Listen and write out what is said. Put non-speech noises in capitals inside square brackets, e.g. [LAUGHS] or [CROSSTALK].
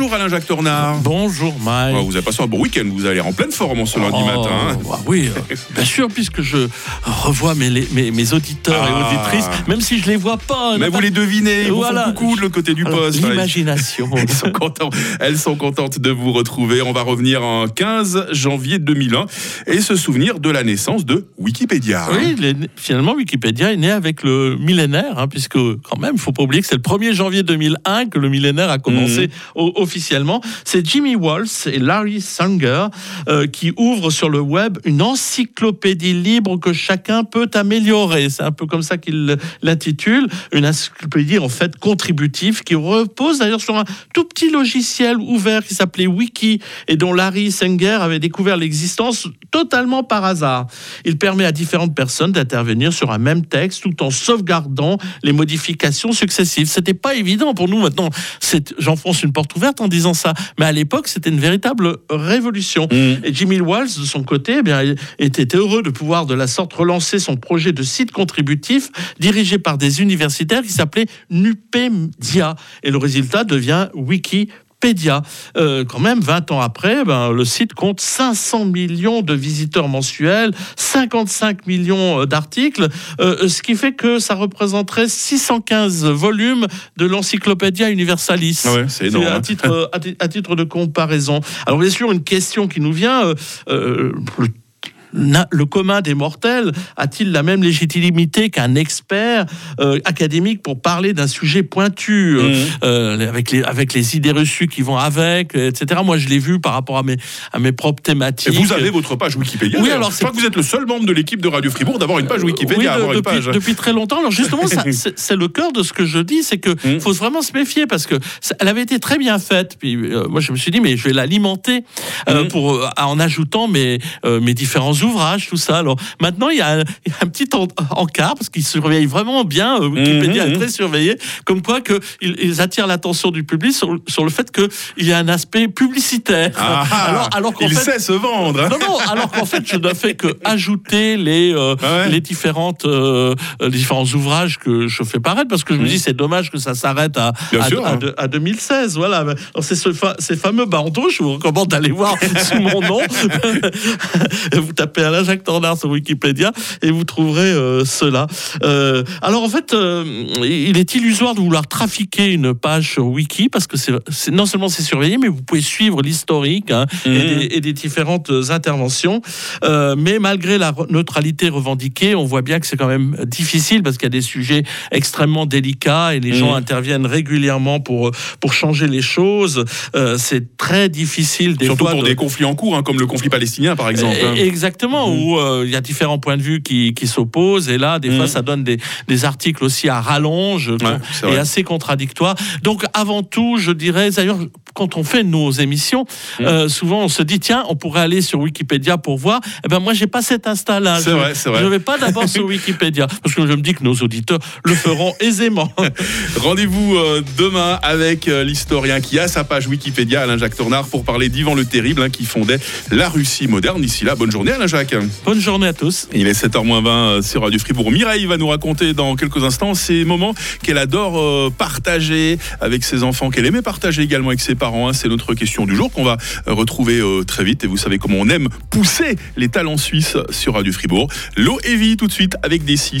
Bonjour Alain-Jacques Tornard. Bonjour Mike. Oh, vous avez passé un bon week-end, vous allez en pleine forme ce lundi Oh, matin. hein. bah oui, euh, bien sûr, puisque je revois mes, mes, mes auditeurs Ah. et auditrices, même si je les vois pas. Mais vous les devinez, ils vous Voilà. font coucou de l'autre côté du Alors, poste. L'imagination. [LAUGHS] Elles sont, contents- elles sont contentes de vous retrouver. On va revenir en 15 janvier 2001 et se souvenir de la naissance de Wikipédia. Oui, finalement, Wikipédia est né avec le millénaire, hein, puisque quand même, il faut pas oublier que c'est le 1er janvier 2001 que le millénaire a commencé Mhm. o- officiellement. C'est Jimmy Walsh et Larry Sanger euh, qui ouvrent sur le web une encyclopédie libre que chacun peut améliorer. C'est un peu comme ça qu'ils l'intitulent, une encyclopédie en fait contributive qui repose d'ailleurs sur un tout petit logiciel ouvert qui s'appelait Wiki et dont Larry Sanger avait découvert l'existence totalement par hasard. Il permet à différentes personnes d'intervenir sur un même texte tout en sauvegardant les modifications successives. C'était pas évident pour nous maintenant. J'enfonce une porte ouverte en disant ça, mais à l'époque c'était une véritable révolution. Mmh. Et Jimmy Walsh, de son côté, eh bien, était heureux de pouvoir de la sorte relancer son projet de site contributif dirigé par des universitaires qui s'appelait Nupedia. Et le résultat devient Wikipédia. Euh, quand même, 20 ans après, ben, le site compte 500 millions de visiteurs mensuels, 55 millions euh, d'articles, euh, ce qui fait que ça représenterait 615 volumes de l'Encyclopédia Universalis. Ah ouais, c'est énorme. à hein. titre, à ti- à titre de comparaison. Alors bien sûr, une question qui nous vient, euh, le le commun des mortels a-t-il la même légitimité qu'un expert euh, académique pour parler d'un sujet pointu, euh, Mhm. euh, avec, les, avec les idées reçues qui vont avec, etc. Moi, je l'ai vu par rapport à mes, à mes propres Et thématiques. vous avez votre page Wikipédia. Oui, alors je crois que vous êtes le seul membre de l'équipe de Radio Fribourg d'avoir une page Wikipédia. Oui, de- avoir une depuis, page. depuis très longtemps. Alors justement, [LAUGHS] c'est le cœur de ce que je dis, c'est que Mm. faut vraiment se méfier parce que ça- elle avait été très bien faite. Puis moi, je me suis dit, mais je vais l'alimenter euh, Mm. pour en ajoutant mes mes différents ouvrages, tout ça. Alors maintenant, il y a un, il y a un petit en- encart parce qu'ils surveillent vraiment bien. euh, Wikipédia Mhm, est très surveillé, comme quoi que ils, ils attirent l'attention du public sur, sur le fait que il y a un aspect publicitaire. Ah, alors alors qu'en il fait, sait se vendre. hein. non, non, alors qu'en fait, je ne fais que [LAUGHS] ajouter les, euh, Ah ouais. les, différentes, euh, les différents ouvrages que je fais paraître, parce que je me Mhm. dis, c'est dommage que ça s'arrête à, à, sûr, à hein. de- à 2016. Voilà. Alors, c'est ce fa- ces fameux bandeaux, je vous recommande d'aller voir sous mon nom. [LAUGHS] vous tapez Alain Jacques Tornard sur Wikipédia et vous trouverez euh, cela. Euh, alors, en fait, euh, il est illusoire de vouloir trafiquer une page sur Wiki, parce que c'est non seulement c'est surveillé, mais vous pouvez suivre l'historique hein, et, Mhm. des, et des différentes interventions. Mais malgré la neutralité revendiquée, on voit bien que c'est quand même difficile parce qu'il y a des sujets extrêmement délicats et les gens Mhm. interviennent régulièrement pour, pour changer les choses. Euh, c'est très difficile des Surtout fois pour de- des conflits en cours, hein, comme le conflit palestinien par exemple. hein. Eh, Exactement, Mhm. où euh, il y a différents points de vue qui, qui s'opposent, et là, des fois, Mhm. ça donne des, des articles aussi à rallonge Ouais, et assez contradictoires. Donc, avant tout, je dirais, d'ailleurs, quand on fait nos émissions, Mhm. euh, souvent on se dit, tiens, on pourrait aller sur Wikipédia pour voir. Eh ben, moi, j'ai pas cet instinct-là. C'est vrai, c'est vrai. Je vais pas [LAUGHS] d'abord sur Wikipédia, parce que je me dis que nos auditeurs le feront aisément. [LAUGHS] Rendez-vous euh, demain avec euh, l'historien qui a sa page Wikipédia, Alain-Jacques Tornard, pour parler d'Ivan le Terrible, hein, qui fondait la Russie moderne. D'ici là, bonne journée Alain-Jacques. Bonne journée à tous. Il est 7h20 euh, sur Radio Fribourg. Mireille va nous raconter dans quelques instants ces moments qu'elle adore partager avec ses enfants, qu'elle aimait partager également avec ses parents. Hein. C'est notre question du jour qu'on va euh, retrouver euh, très vite. Et vous savez comment on aime pousser les talents suisses sur Radio Fribourg. L'eau et vie tout de suite avec des 6.